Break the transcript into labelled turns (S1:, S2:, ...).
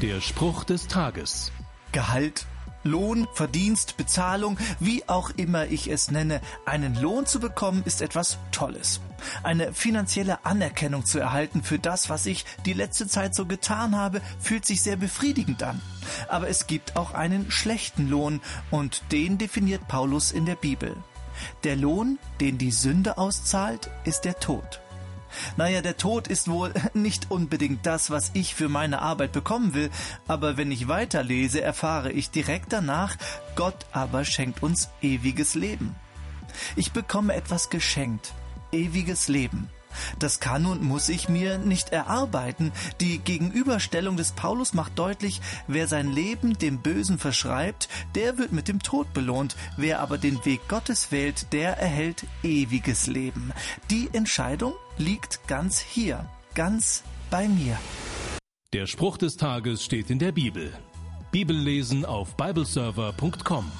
S1: Der Spruch des Tages.
S2: Gehalt, Lohn, Verdienst, Bezahlung, wie auch immer ich es nenne, einen Lohn zu bekommen, ist etwas Tolles. Eine finanzielle Anerkennung zu erhalten für das, was ich die letzte Zeit so getan habe, fühlt sich sehr befriedigend an. Aber es gibt auch einen schlechten Lohn und den definiert Paulus in der Bibel. Der Lohn, den die Sünde auszahlt, ist der Tod. Naja, der Tod ist wohl nicht unbedingt das, was ich für meine Arbeit bekommen will, aber wenn ich weiterlese, erfahre ich direkt danach, Gott aber schenkt uns ewiges Leben. Ich bekomme etwas geschenkt, ewiges Leben. Das kann und muss ich mir nicht erarbeiten. Die Gegenüberstellung des Paulus macht deutlich, wer sein Leben dem Bösen verschreibt, der wird mit dem Tod belohnt. Wer aber den Weg Gottes wählt, der erhält ewiges Leben. Die Entscheidung liegt ganz hier, ganz bei mir.
S1: Der Spruch des Tages steht in der Bibel. Bibellesen auf bibleserver.com.